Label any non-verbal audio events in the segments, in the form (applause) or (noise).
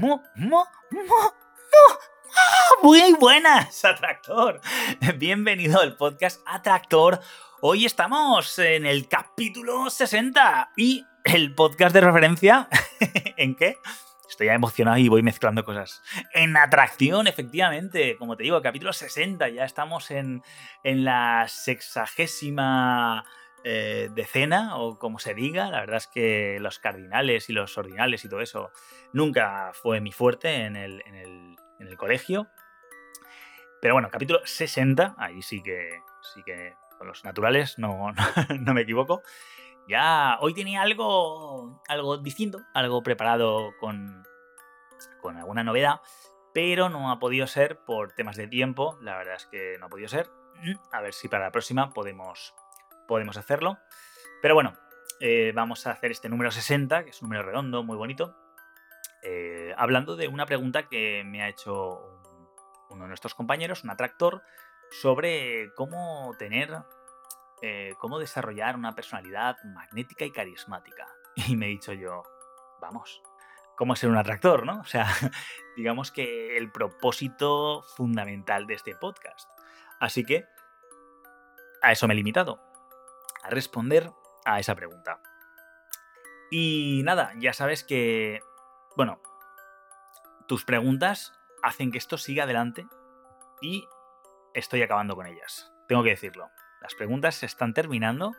Mo, Muy buenas, Atractor. Bienvenido al podcast Atractor. Hoy estamos en el capítulo 60 y el podcast de referencia. (laughs) ¿En qué? Estoy ya emocionado y voy mezclando cosas. En atracción, efectivamente. Como te digo, capítulo 60. Ya estamos en, en la sexagésima eh, decena, o como se diga. La verdad es que los cardinales y los ordinales y todo eso nunca fue mi fuerte en el, en el, en el colegio. Pero bueno, capítulo 60, ahí sí que, sí que con los naturales no, (laughs) no, me equivoco. Ya hoy tenía algo, algo distinto, algo preparado con, con alguna novedad, pero no ha podido ser por temas de tiempo. La verdad es que no ha podido ser. A ver si para la próxima podemos, podemos hacerlo. Pero bueno, eh, vamos a hacer este número 60, que es un número redondo, muy bonito, eh, hablando de una pregunta que me ha hecho uno de nuestros compañeros, un atractor, sobre cómo tener, eh, cómo desarrollar una personalidad magnética y carismática. (laughs) Y me he dicho yo, vamos, ¿cómo ser un atractor, no? (laughs) O sea, digamos que el propósito fundamental de este podcast. Así que a eso me he limitado, a responder a esa pregunta. Y nada, ya sabes que, bueno, tus preguntas hacen que esto siga adelante y estoy acabando con ellas. Tengo que decirlo. Las preguntas se están terminando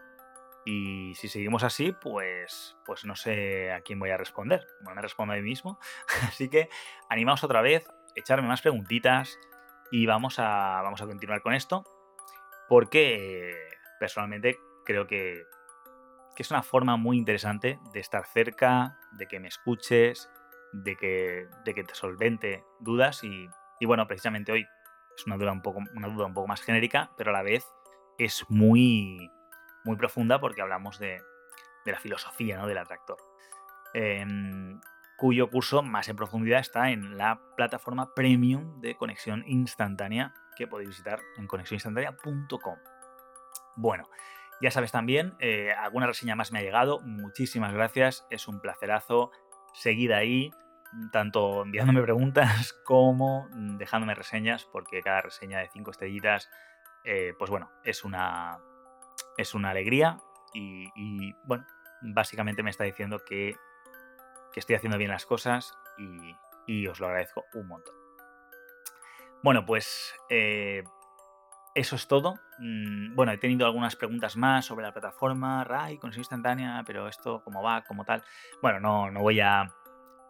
y si seguimos así, pues, pues no sé a quién voy a responder. No me respondo a mí mismo. (laughs) Así que animaos otra vez, echarme más preguntitas y vamos a, vamos a continuar con esto. Porque personalmente creo que, es una forma muy interesante de estar cerca, de que me escuches, de que, de que te solvente dudas y, bueno, precisamente hoy es una duda un poco, una duda un poco más genérica, pero a la vez es muy, muy profunda porque hablamos de, de la filosofía ¿no? del atractor. Em, cuyo curso más en profundidad está en la plataforma premium de conexión instantánea que podéis visitar en conexioninstantánea.com. Bueno, ya sabes también, eh, alguna reseña más me ha llegado, muchísimas gracias, es un placerazo, seguid ahí, tanto enviándome (laughs) preguntas como dejándome reseñas, porque cada reseña de 5 estrellitas, eh, pues bueno, es una, es una alegría. Y, bueno, básicamente me está diciendo que, que estoy haciendo bien las cosas y, y, os lo agradezco un montón. Bueno, pues eh, eso es todo. Mm, bueno, he tenido algunas preguntas más sobre la plataforma, RAI, conexión instantánea, pero esto, ¿cómo va? ¿Cómo tal? Bueno, no, no voy a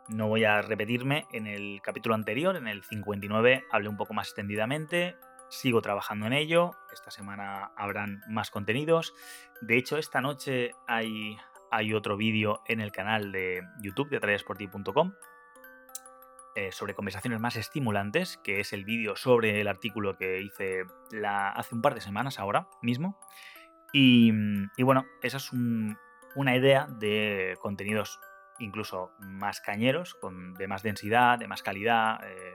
no voy a repetirme, en el capítulo anterior, en el 59, hablé un poco más extendidamente, sigo trabajando en ello, esta semana habrán más contenidos. De hecho, esta noche hay, hay otro vídeo en el canal de YouTube de atrayasporti.com eh, sobre conversaciones más estimulantes, que es el vídeo sobre el artículo que hice la, hace un par de semanas ahora mismo. Y, bueno, esa es una idea de contenidos incluso más cañeros, de más densidad, de más calidad, eh,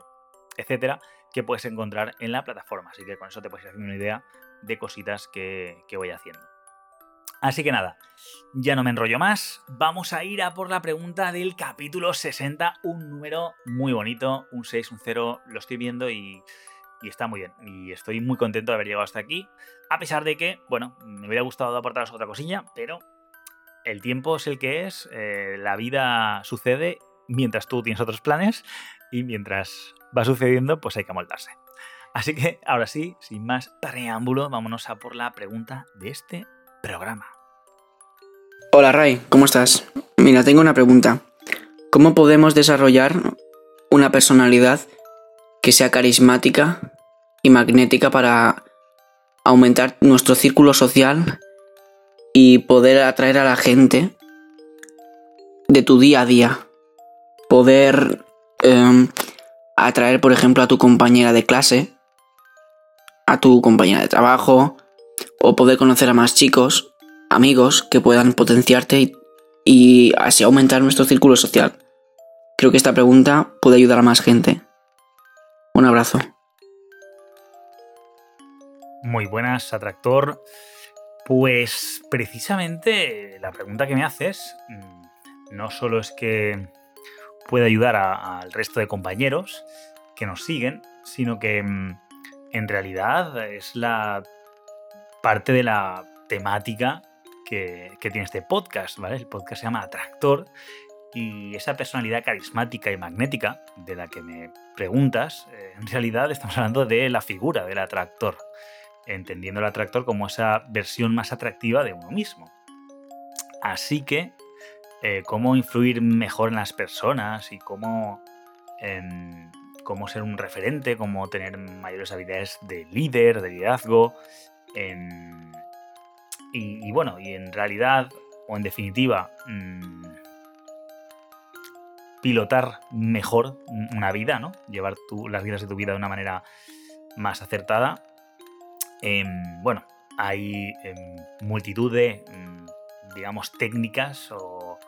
etcétera, que puedes encontrar en la plataforma. Así que con eso te puedes hacer una idea de cositas que, voy haciendo. Así que nada, ya no me enrollo más. Vamos a ir a por la pregunta del capítulo 60, un número muy bonito, un 6, un 0, lo estoy viendo y, está muy bien. Y estoy muy contento de haber llegado hasta aquí. A pesar de que, bueno, me hubiera gustado aportaros otra cosilla, pero el tiempo es el que es, eh, la vida sucede mientras tú tienes otros planes y mientras va sucediendo, pues hay que amoldarse. Así que ahora sí, sin más preámbulo, vámonos a por la pregunta de este programa. Hola Ray, ¿cómo estás? Mira, tengo una pregunta. ¿Cómo podemos desarrollar una personalidad que sea carismática y magnética para aumentar nuestro círculo social y poder atraer a la gente de tu día a día. poder em, atraer, por ejemplo, a tu compañera de clase, a tu compañera de trabajo, o poder conocer a más chicos, amigos que puedan potenciarte y, y así aumentar nuestro círculo social. Creo que esta pregunta puede ayudar a más gente. Un abrazo. Muy buenas, Atractor. Pues precisamente la pregunta que me haces mm, no solo es que puede ayudar al resto de compañeros que nos siguen, sino que mm, en realidad es la parte de la temática que, que, tiene este podcast, ¿vale? El podcast se llama Atractor y esa personalidad carismática y magnética de la que me preguntas, eh, en realidad estamos hablando de la figura del atractor, entendiendo el atractor como esa versión más atractiva de uno mismo. Así que, eh, cómo influir mejor en las personas y cómo, em, cómo ser un referente, cómo tener mayores habilidades de líder, de liderazgo, em, y, bueno, y en realidad, o en definitiva, mm, pilotar mejor una vida, ¿no? Llevar las vidas de tu vida de una manera más acertada. Em, bueno, hay em, multitud de, mm, digamos, técnicas o,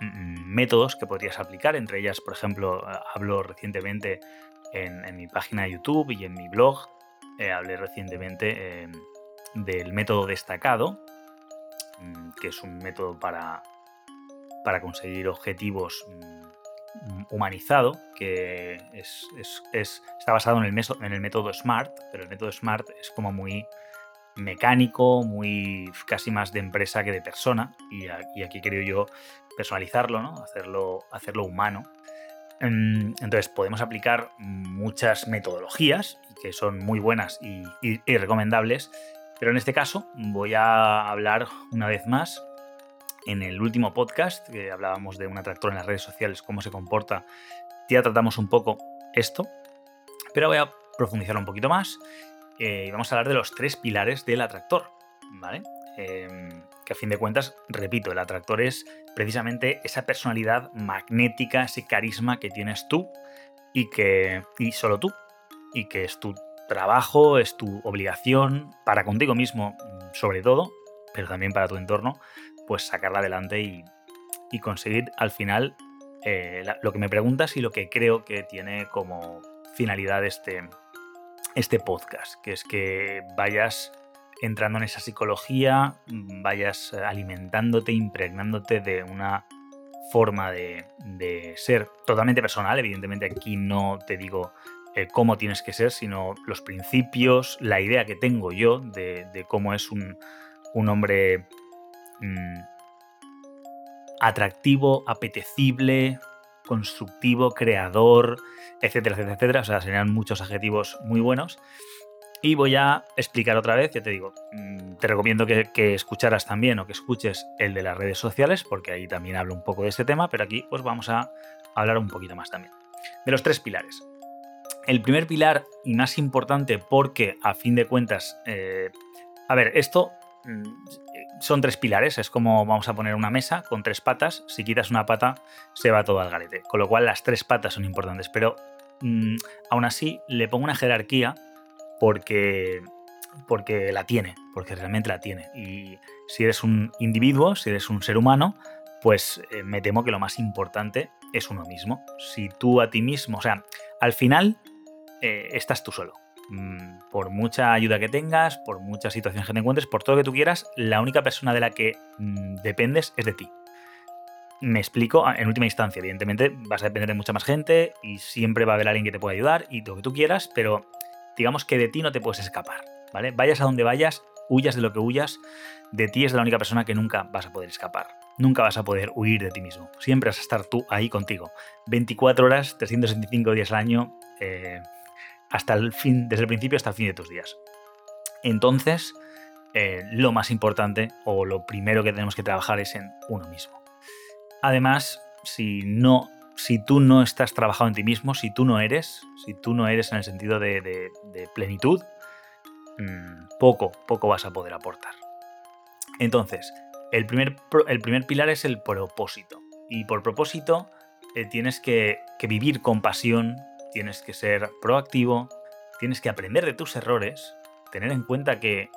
mm, métodos que podrías aplicar. Entre ellas, por ejemplo, hablo recientemente en, mi página de YouTube y en mi blog. Eh, hablé recientemente em, del método destacado, mm, que es un método para para conseguir objetivos mm, humanizado, que es, está basado en el, método SMART, pero el método SMART es como muy mecánico, muy casi más de empresa que de persona, y, aquí quiero yo personalizarlo, ¿no? hacerlo, hacerlo humano. Mm, entonces podemos aplicar muchas metodologías que son muy buenas y, y recomendables, pero en este caso voy a hablar una vez más en el último podcast, que hablábamos de un atractor en las redes sociales, cómo se comporta, ya tratamos un poco esto, pero voy a profundizar un poquito más eh, y vamos a hablar de los tres pilares del atractor, ¿vale? Em, que a fin de cuentas, repito, el atractor es precisamente esa personalidad magnética, ese carisma que tienes tú y que y solo tú y que es tu trabajo, es tu obligación para contigo mismo sobre todo, pero también para tu entorno, pues sacarla adelante y, conseguir al final eh, lo que me preguntas y lo que creo que tiene como finalidad este, este podcast, que es que vayas entrando en esa psicología, vayas alimentándote, impregnándote de una forma de, ser totalmente personal. Evidentemente aquí no te digo eh, cómo tienes que ser, sino los principios, la idea que tengo yo de, cómo es un, un hombre Mm, atractivo, apetecible, constructivo, creador, etcétera, etcétera, etcétera. O sea, serían muchos adjetivos muy buenos. Y voy a explicar otra vez, ya te digo, mm, te recomiendo que, escucharas también o que escuches el de las redes sociales, porque ahí también hablo un poco de este tema, pero aquí pues vamos a hablar un poquito más también. De los tres pilares. El primer pilar y más importante porque a fin de cuentas, eh, a ver, esto mm, son tres pilares, es como vamos a poner una mesa con tres patas, si quitas una pata se va todo al garete, con lo cual las tres patas son importantes, pero mm, aún así le pongo una jerarquía porque, porque la tiene, porque realmente la tiene. Y si eres un individuo, si eres un ser humano, pues eh, me temo que lo más importante es uno mismo. Si tú a ti mismo, o sea, al final eh, estás tú solo. Mm, por mucha ayuda que tengas, por muchas situaciones que te encuentres, por todo lo que tú quieras, la única persona de la que mm, dependes es de ti. Me explico, en última instancia, evidentemente vas a depender de mucha más gente y siempre va a haber alguien que te pueda ayudar y lo que tú quieras, pero digamos que de ti no te puedes escapar, ¿vale? Vayas a donde vayas, huyas de lo que huyas, de ti es la única persona que nunca vas a poder escapar. Nunca vas a poder huir de ti mismo. Siempre vas a estar tú ahí contigo. 24 horas, 365 días al año, eh, hasta el fin, desde el principio hasta el fin de tus días. Entonces, eh, lo más importante o lo primero que tenemos que trabajar es en uno mismo. Además, si no, si tú no estás trabajando en ti mismo, si tú no eres, si tú no eres en el sentido de, plenitud, mm, poco, poco vas a poder aportar. Entonces, el primer, el primer pilar es el propósito. Y por propósito eh, tienes que, vivir con pasión, tienes que ser proactivo, tienes que aprender de tus errores, tener en cuenta que,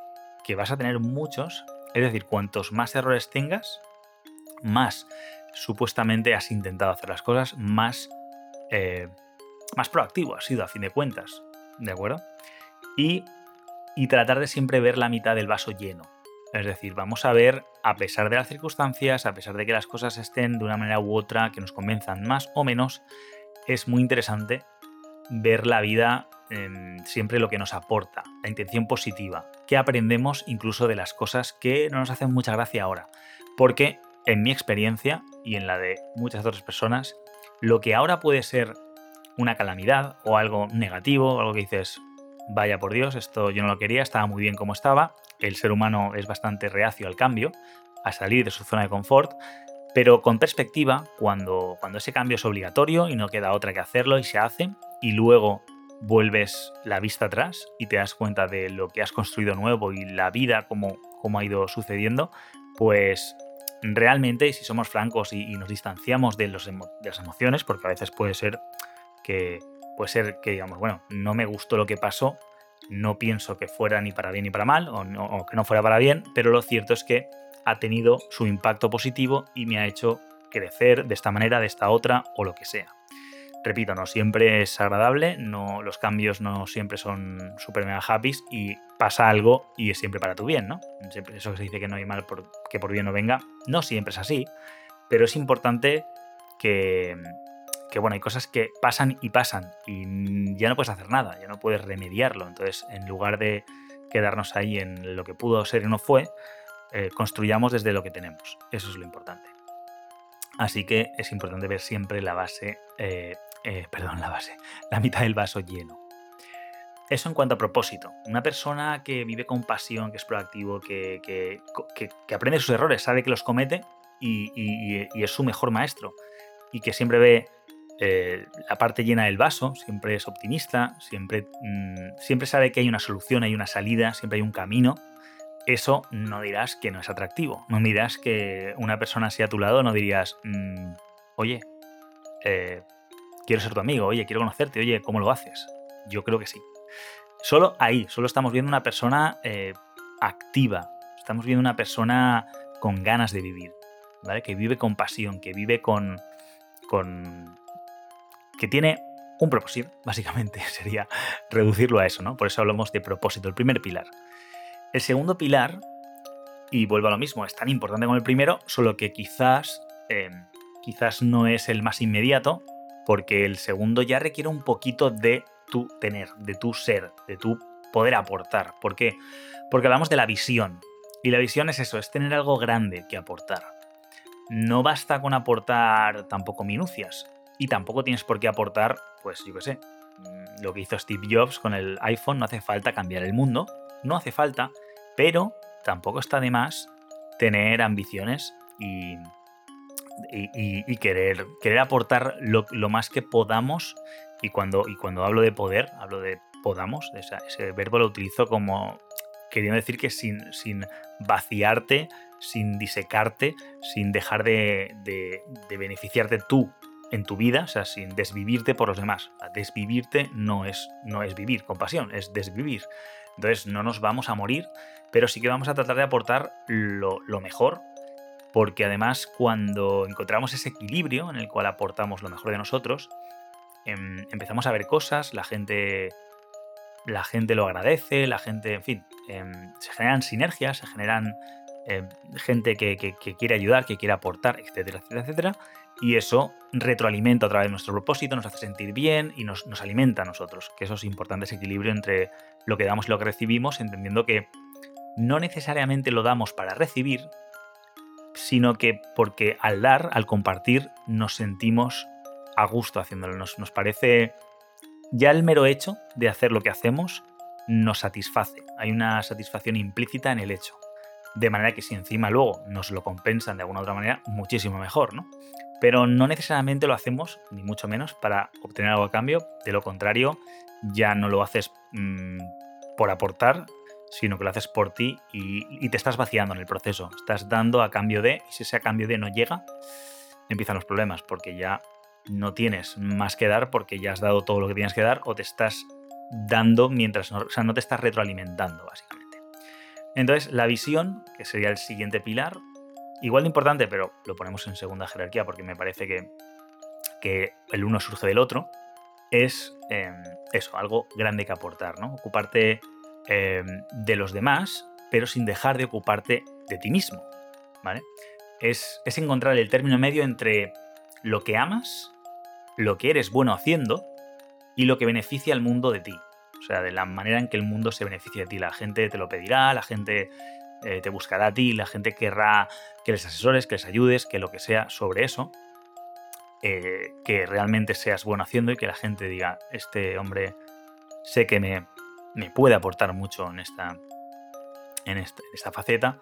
vas a tener muchos, es decir, cuantos más errores tengas, más supuestamente has intentado hacer las cosas, más, eh, más proactivo has sido a fin de cuentas, ¿de acuerdo? Y, y tratar de siempre ver la mitad del vaso lleno. Es decir, vamos a ver, a pesar de las circunstancias, a pesar de que las cosas estén de una manera u otra que nos convenzan más o menos, es muy interesante ver la vida siempre lo que nos aporta, la intención positiva, que aprendemos incluso de las cosas que no nos hacen mucha gracia ahora. Porque en mi experiencia y en la de muchas otras personas, lo que ahora puede ser una calamidad o algo negativo, algo que dices, vaya por Dios, esto yo no lo quería, estaba muy bien como estaba, el ser humano es bastante reacio al cambio, a salir de su zona de confort, pero con perspectiva, cuando, cuando ese cambio es obligatorio y no queda otra que hacerlo y se hace, y luego vuelves la vista atrás y te das cuenta de lo que has construido nuevo y la vida, como, ha ido sucediendo, pues realmente, si somos francos y, nos distanciamos de, los de las emociones, porque a veces puede ser que, puede ser que digamos, bueno, no me gustó lo que pasó, no pienso que fuera ni para bien ni para mal, o, que no fuera para bien, pero lo cierto es que ha tenido su impacto positivo y me ha hecho crecer de esta manera, de esta otra o lo que sea. Repito, no siempre es agradable, no, los cambios no siempre son super mega happy y pasa algo y es siempre para tu bien, ¿no? Siempre, eso que se dice que no hay mal que por bien no venga, no siempre es así, pero es importante que, que bueno, hay cosas que pasan y pasan y ya no puedes hacer nada, ya no puedes remediarlo. Entonces, en lugar de quedarnos ahí en lo que pudo ser y no fue, eh, construyamos desde lo que tenemos. Eso es lo importante. Así que es importante ver siempre la base, eh, eh, perdón, la base, la mitad del vaso lleno. Eso en cuanto a propósito. Una persona que vive con pasión, que es proactivo, que, que, aprende sus errores, sabe que los comete y, y es su mejor maestro. Y que siempre ve eh, la parte llena del vaso, siempre es optimista, siempre, mm, siempre sabe que hay una solución, hay una salida, siempre hay un camino. Eso no dirás que no es atractivo. No dirás que una persona así a tu lado, no dirías, mm, oye, eh, quiero ser tu amigo, oye, quiero conocerte, oye, ¿cómo lo haces? Yo creo que sí. Solo ahí, solo estamos viendo una persona eh, activa, estamos viendo una persona con ganas de vivir, ¿vale? Que vive con pasión, que vive con, con, que tiene un propósito, (laughs) básicamente sería reducirlo a eso, ¿no? Por eso hablamos de propósito, el primer pilar. El segundo pilar, y vuelvo a lo mismo, es tan importante como el primero, solo que quizás, em, quizás no es el más inmediato, porque el segundo ya requiere un poquito de tu tener, de tu ser, de tu poder aportar. ¿Por qué? Porque hablamos de la visión. Y la visión es eso, es tener algo grande que aportar. No basta con aportar tampoco minucias y tampoco tienes por qué aportar, pues yo qué sé, mm, lo que hizo Steve Jobs con el iPhone, no hace falta cambiar el mundo, no hace falta, pero tampoco está de más tener ambiciones y, y, querer, querer aportar lo, más que podamos. Y cuando, y cuando hablo de poder, hablo de podamos, ese verbo lo utilizo como queriendo decir que sin, sin vaciarte, sin disecarte, sin dejar de, de beneficiarte tú en tu vida, o sea, sin desvivirte por los demás. Desvivirte no es, no es vivir con pasión, es desvivir. Entonces no nos vamos a morir, pero sí que vamos a tratar de aportar lo, mejor, porque además cuando encontramos ese equilibrio en el cual aportamos lo mejor de nosotros, em, empezamos a ver cosas, la gente, la gente lo agradece, la gente, en fin, em, se generan sinergias, se generan em, gente que, que, quiere ayudar, que quiere aportar, etcétera, etcétera, etcétera. Y eso retroalimenta otra vez nuestro propósito, nos hace sentir bien y nos, alimenta a nosotros. Que eso es importante, ese equilibrio entre lo que damos y lo que recibimos, entendiendo que no necesariamente lo damos para recibir, sino que porque al dar, al compartir, nos sentimos a gusto haciéndolo. Nos, parece ya el mero hecho de hacer lo que hacemos nos satisface. Hay una satisfacción implícita en el hecho. De manera que si encima luego nos lo compensan de alguna otra manera, muchísimo mejor, ¿no? Pero no necesariamente lo hacemos, ni mucho menos, para obtener algo a cambio. De lo contrario, ya no lo haces mm, por aportar, sino que lo haces por ti y, te estás vaciando en el proceso. Estás dando a cambio de, y si ese a cambio de no llega, empiezan los problemas, porque ya no tienes más que dar, porque ya has dado todo lo que tienes que dar, o te estás dando mientras no, o sea, no te estás retroalimentando, básicamente. Entonces, la visión, que sería el siguiente pilar, igual de importante, pero lo ponemos en segunda jerarquía porque me parece que, que el uno surge del otro, es em, eso, algo grande que aportar, ¿no? Ocuparte em, de los demás, pero sin dejar de ocuparte de ti mismo, ¿vale? Es, es encontrar el término medio entre lo que amas, lo que eres bueno haciendo y lo que beneficia al mundo de ti. O sea, de la manera en que el mundo se beneficia de ti. La gente te lo pedirá, la gente eh, te buscará a ti, la gente querrá que les asesores, que les ayudes, que lo que sea sobre eso. Eh, que realmente seas bueno haciendo y que la gente diga, este hombre sé que me, me puede aportar mucho en esta, en esta, faceta.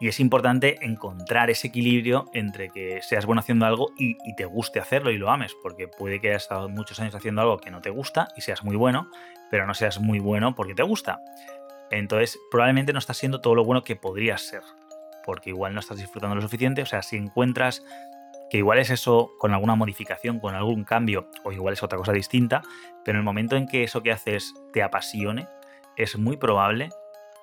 Y es importante encontrar ese equilibrio entre que seas bueno haciendo algo y, y, te guste hacerlo y lo ames, porque puede que hayas estado muchos años haciendo algo que no te gusta y seas muy bueno, pero no seas muy bueno porque te gusta. Entonces, probablemente no estás siendo todo lo bueno que podrías ser, porque igual no estás disfrutando lo suficiente. O sea, si encuentras que igual es eso con alguna modificación, con algún cambio, o igual es otra cosa distinta, pero en el momento en que eso que haces te apasione, es muy probable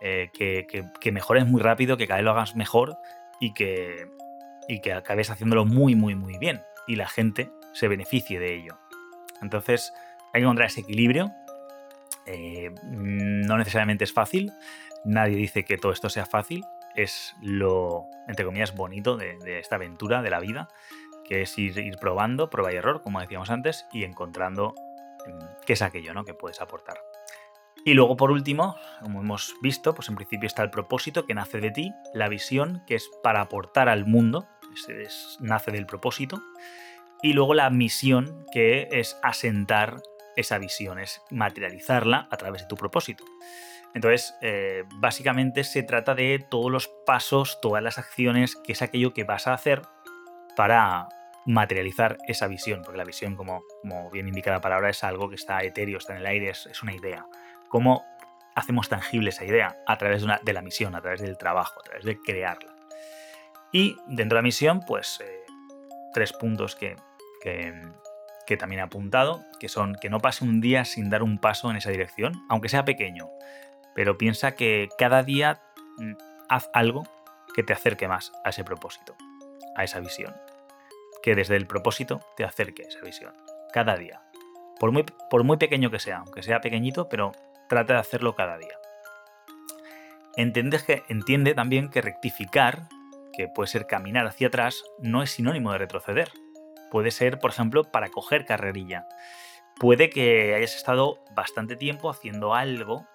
eh, que, mejores muy rápido, que cada vez lo hagas mejor y que, y que acabes haciéndolo muy, muy, muy bien y la gente se beneficie de ello. Entonces, hay que encontrar ese equilibrio. Eh, no necesariamente es fácil. Nadie dice que todo esto sea fácil, es lo, entre comillas, bonito de, esta aventura de la vida, que es ir, probando, prueba y error, como decíamos antes, y encontrando mm, qué es aquello ¿no? que puedes aportar. Y luego, por último, como hemos visto, pues en principio está el propósito que nace de ti, la visión que es para aportar al mundo, nace del propósito, y luego la misión que es asentar esa visión, es materializarla a través de tu propósito. Entonces, eh, básicamente se trata de todos los pasos, todas las acciones, que es aquello que vas a hacer para materializar esa visión, porque la visión, como, bien indica la palabra, es algo que está etéreo, está en el aire, es, una idea. ¿Cómo hacemos tangible esa idea? A través de, la misión, a través del trabajo, a través de crearla. Y dentro de la misión, pues eh, tres puntos que, que también he apuntado, que son que no pase un día sin dar un paso en esa dirección, aunque sea pequeño pero piensa que cada día mm, haz algo que te acerque más a ese propósito, a esa visión. Que desde el propósito te acerque a esa visión. Cada día. Por muy, pequeño que sea, aunque sea pequeñito, pero trata de hacerlo cada día. que, entiende también que rectificar, que puede ser caminar hacia atrás, no es sinónimo de retroceder. Puede ser, por ejemplo, para coger carrerilla. Puede que hayas estado bastante tiempo haciendo algo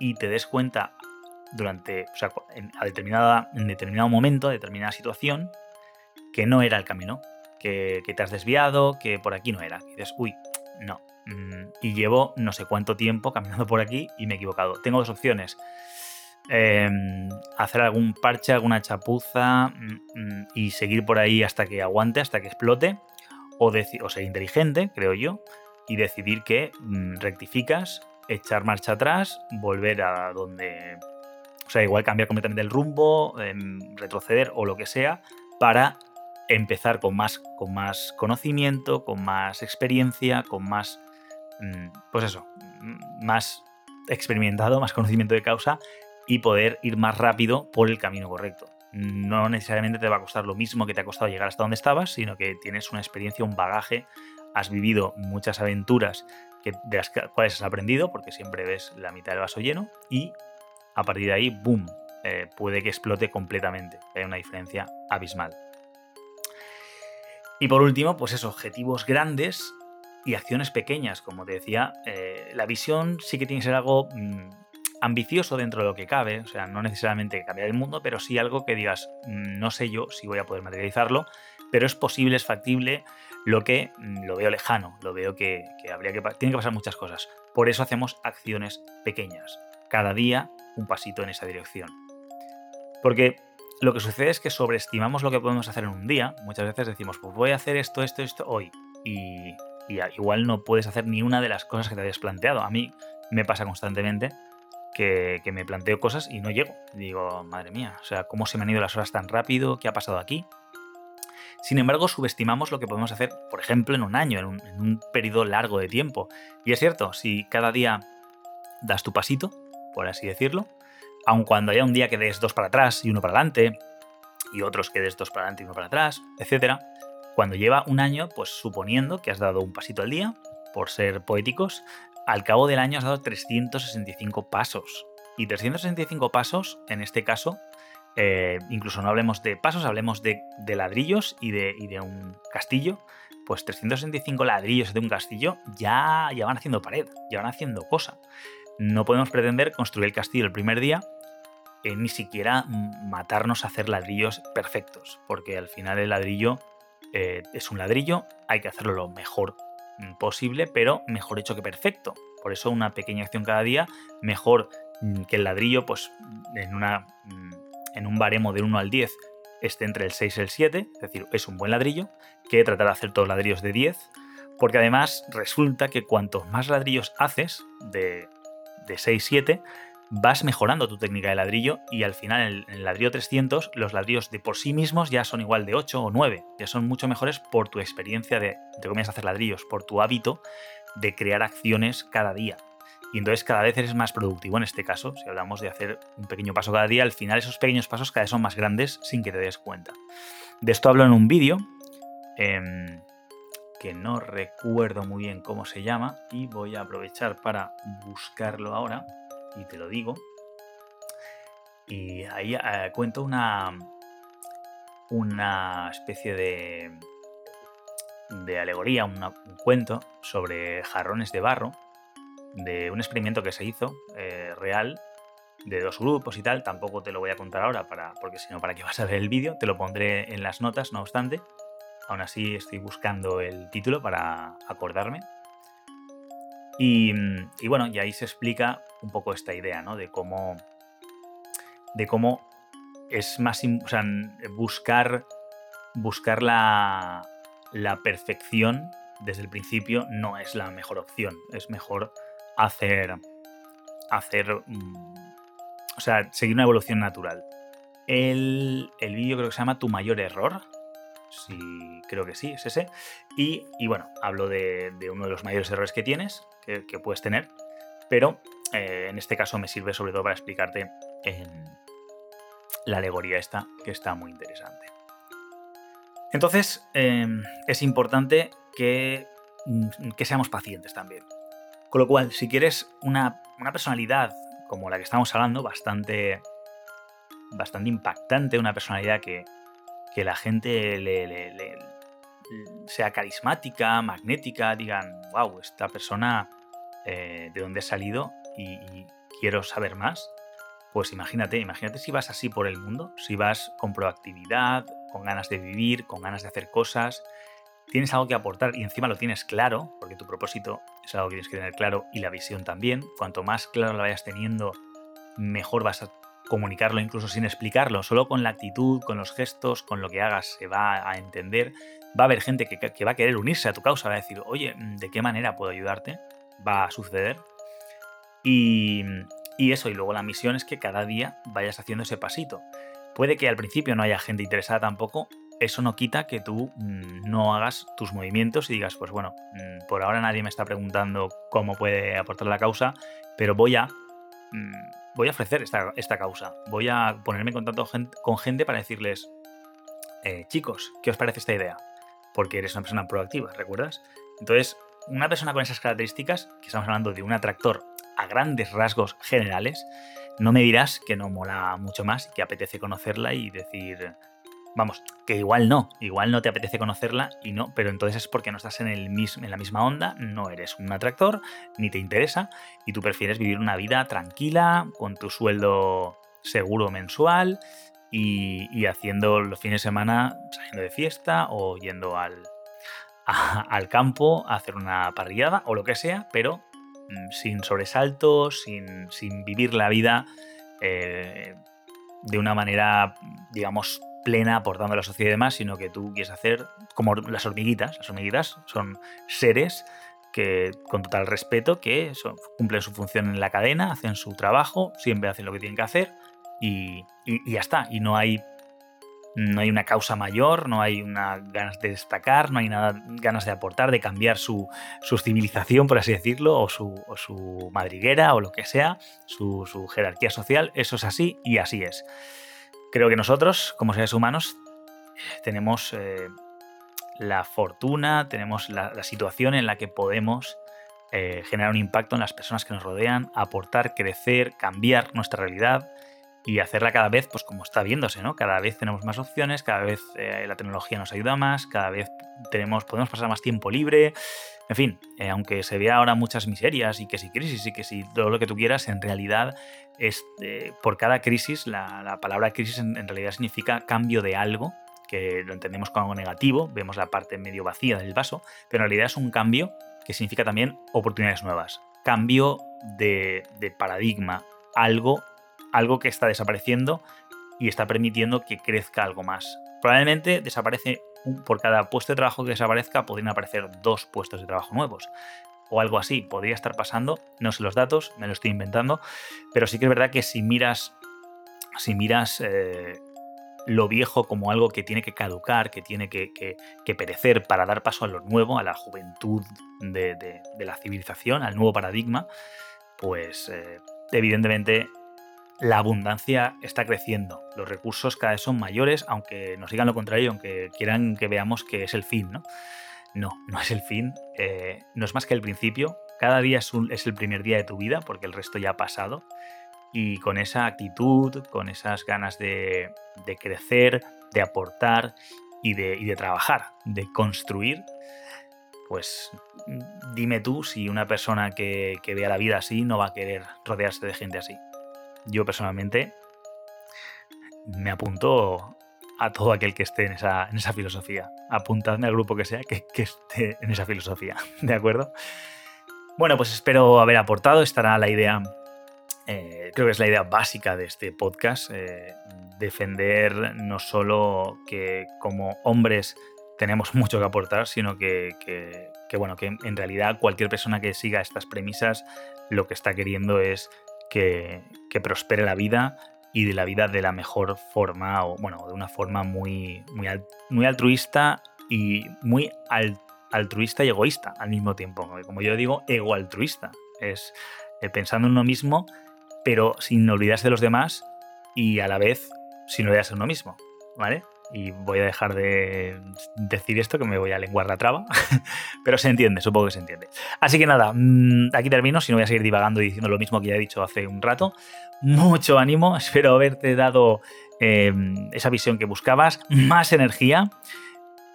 y te des cuenta durante, en, a determinada, en determinado momento, a determinada situación, que no era el camino, que, te has desviado, que por aquí no era. Y dices, uy, no. Mm, y llevo no sé cuánto tiempo caminando por aquí y me he equivocado. Tengo dos opciones. Em, hacer algún parche, alguna chapuza mm, mm, y seguir por ahí hasta que aguante, hasta que explote. O, ser inteligente, creo yo, y decidir que rectificas echar marcha atrás, volver a donde... O sea, igual cambiar completamente el rumbo, em, retroceder o lo que sea, para empezar con más, con más conocimiento, con más experiencia, con más... Mm, pues eso, mm, más experimentado, más conocimiento de causa y poder ir más rápido por el camino correcto. No necesariamente te va a costar lo mismo que te ha costado llegar hasta donde estabas, sino que tienes una experiencia, un bagaje, has vivido muchas aventuras de las cuales has aprendido, porque siempre ves la mitad del vaso lleno, y a partir de ahí, ¡boom!, eh, puede que explote completamente. Hay una diferencia abismal. Y por último, pues esos objetivos grandes y acciones pequeñas. Como te decía, eh, la visión sí que tiene que ser algo mm, ambicioso dentro de lo que cabe. O sea, no necesariamente cambiar el mundo, pero sí algo que digas, mm, no sé yo si voy a poder materializarlo, pero es posible, es factible, lo que mm, lo veo lejano, lo veo que, habría que tiene que pasar muchas cosas. Por eso hacemos acciones pequeñas, cada día un pasito en esa dirección. Porque lo que sucede es que sobreestimamos lo que podemos hacer en un día. Muchas veces decimos, pues voy a hacer esto, esto, esto hoy. Y, igual no puedes hacer ni una de las cosas que te habías planteado. A mí me pasa constantemente que, me planteo cosas y no llego. Digo, madre mía, o sea, ¿cómo se me han ido las horas tan rápido? ¿Qué ha pasado aquí? Sin embargo, subestimamos lo que podemos hacer, por ejemplo, en un año, en un, en un periodo largo de tiempo. Y es cierto, si cada día das tu pasito, por así decirlo, aun cuando haya un día que des dos para atrás y uno para adelante, y otros que des dos para adelante y uno para atrás, etc., cuando lleva un año, pues suponiendo que has dado un pasito al día, por ser poéticos, al cabo del año has dado 365 pasos. Y 365 pasos, en este caso, eh, incluso no hablemos de pasos, hablemos de, ladrillos y de, un castillo, pues 365 ladrillos de un castillo ya, ya van haciendo pared, ya van haciendo cosa. No podemos pretender construir el castillo el primer día eh, ni siquiera matarnos a hacer ladrillos perfectos, porque al final el ladrillo eh, es un ladrillo, hay que hacerlo lo mejor posible, pero mejor hecho que perfecto. Por eso una pequeña acción cada día, mejor que el ladrillo, pues en, una, en un baremo de 1 al 10 esté entre el 6 y el 7, es decir, es un buen ladrillo, que tratar de hacer todos ladrillos de 10, porque además resulta que cuantos más ladrillos haces de, de 6-7, vas mejorando tu técnica de ladrillo y al final en el, ladrillo 300 los ladrillos de por sí mismos ya son igual de 8 o 9, ya son mucho mejores por tu experiencia de, de cómo a hacer ladrillos, por tu hábito de crear acciones cada día. Y entonces cada vez eres más productivo en este caso, si hablamos de hacer un pequeño paso cada día, al final esos pequeños pasos cada vez son más grandes sin que te des cuenta. De esto hablo en un vídeo em, que no recuerdo muy bien cómo se llama y voy a aprovechar para buscarlo ahora y te lo digo. Y ahí eh, cuento una, una especie de, de alegoría, un cuento sobre jarrones de barro, de un experimento que se hizo eh, real de dos grupos y tal. Tampoco te lo voy a contar ahora, para, porque si no, ¿para qué vas a ver el vídeo? Te lo pondré en las notas, no obstante. Aún así estoy buscando el título para acordarme. Y, y, bueno, y ahí se explica un poco esta idea, ¿no? De cómo, de cómo es más, buscar, buscar la, la perfección desde el principio no es la mejor opción. Es mejor hacer, hacer, mm, o sea, seguir una evolución natural. El, el vídeo creo que se llama Tu mayor error. Sí, creo que sí, es ese. Y, y bueno, hablo de, uno de los mayores errores que tienes, que, puedes tener, pero eh, en este caso me sirve sobre todo para explicarte en la alegoría esta, que está muy interesante. Entonces, em, es importante que, mm, que, seamos pacientes también. Con lo cual, si quieres una, personalidad como la que estamos hablando, bastante, bastante impactante, una personalidad que, que la gente le, sea carismática, magnética, digan, wow, esta persona eh, de dónde ha salido y, quiero saber más, pues imagínate, imagínate si vas así por el mundo, si vas con proactividad, con ganas de vivir, con ganas de hacer cosas, tienes algo que aportar y encima lo tienes claro, porque tu propósito es algo que tienes que tener claro y la visión también. Cuanto más claro lo vayas teniendo, mejor vas a comunicarlo incluso sin explicarlo, solo con la actitud, con los gestos, con lo que hagas se va a entender. Va a haber gente que, va a querer unirse a tu causa, va a decir, oye, ¿de qué manera puedo ayudarte? Va a suceder y, eso, y luego la misión es que cada día vayas haciendo ese pasito. Puede que al principio no haya gente interesada tampoco, eso no quita que tú mm, no hagas tus movimientos y digas, pues bueno, mm, por ahora nadie me está preguntando cómo puede aportar la causa, pero voy a, mm, voy a ofrecer esta, esta, causa. Voy a ponerme en contacto con gente para decirles, eh, chicos, ¿qué os parece esta idea? Porque eres una persona proactiva, ¿recuerdas? Entonces, una persona con esas características, que estamos hablando de un atractor a grandes rasgos generales, no me dirás que no mola mucho más que apetece conocerla y decir, vamos, que igual no, igual no te apetece conocerla y no, pero entonces es porque no estás en, el mismo, en la misma onda, no eres un atractor, ni te interesa y tú prefieres vivir una vida tranquila, con tu sueldo seguro mensual y, haciendo los fines de semana saliendo de fiesta o yendo al, al campo a hacer una parrillada o lo que sea, pero Mm, sin sobresaltos, sin, vivir la vida eh, de una manera, digamos, plena, aportando a la sociedad y demás, sino que tú quieres hacer como las hormiguitas. Las hormiguitas son seres que, con total respeto, que cumplen su función en la cadena, hacen su trabajo, siempre hacen lo que tienen que hacer y, y ya está. Y no hay no hay una causa mayor, no hay una ganas de destacar, no hay nada ganas de aportar, de cambiar su, civilización, por así decirlo, o su, madriguera, o lo que sea, su, jerarquía social. Eso es así y así es. Creo que nosotros, como seres humanos, tenemos eh, la fortuna, tenemos la, situación en la que podemos eh, generar un impacto en las personas que nos rodean, aportar, crecer, cambiar nuestra realidad y hacerla cada vez, pues como está viéndose, ¿no? Cada vez tenemos más opciones, cada vez eh, la tecnología nos ayuda más, cada vez tenemos, podemos pasar más tiempo libre. En fin, aunque se vea ahora muchas miserias y que si crisis y que si todo lo que tú quieras, en realidad es eh, por cada crisis, la, palabra crisis en, realidad significa cambio de algo, que lo entendemos como algo negativo, vemos la parte medio vacía del vaso, pero en realidad es un cambio que significa también oportunidades nuevas, cambio de, de paradigma, algo algo que está desapareciendo y está permitiendo que crezca algo más. Probablemente desaparece por cada puesto de trabajo que desaparezca, podrían aparecer dos puestos de trabajo nuevos. O algo así, podría estar pasando, no sé los datos, me lo estoy inventando, pero sí que es verdad que si miras, si miras eh, lo viejo como algo que tiene que caducar, que tiene que, perecer para dar paso a lo nuevo, a la juventud de, la civilización, al nuevo paradigma, pues eh, evidentemente la abundancia está creciendo, los recursos cada vez son mayores, aunque nos digan lo contrario, aunque quieran que veamos que es el fin, ¿no? No, no es el fin, eh, no es más que el principio, cada día es, el primer día de tu vida porque el resto ya ha pasado. Y con esa actitud, con esas ganas de, crecer, de aportar y de, trabajar, de construir, pues dime tú si una persona que vea la vida así no va a querer rodearse de gente así. Yo personalmente me apunto a todo aquel que esté en esa, en esa filosofía. Apuntadme al grupo que sea que, esté en esa filosofía, (laughs) ¿de acuerdo? Bueno, pues espero haber aportado. Estará la idea, eh, creo que es la idea básica de este podcast, eh, defender no solo que como hombres tenemos (laughs) mucho que aportar, sino que, que, bueno, que en realidad cualquier persona que siga estas premisas lo que está queriendo es que, prospere la vida y de la vida de la mejor forma, o bueno, de una forma muy, muy, muy altruista y muy altruista y egoísta al mismo tiempo. Como yo digo, ego altruista. Es eh, pensando en uno mismo, pero sin olvidarse de los demás y a la vez sin olvidarse de uno mismo. ¿Vale? Y voy a dejar de decir esto que me voy a lenguar la traba, (laughs) pero se entiende, supongo que se entiende. Así que nada, mm, aquí termino, si no voy a seguir divagando y diciendo lo mismo que ya he dicho hace un rato. Mucho ánimo, (laughs) espero haberte dado em, esa visión que buscabas, más energía,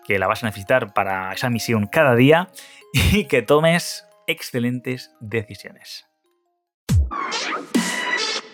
que la vas a necesitar para esa misión cada día y que tomes excelentes decisiones.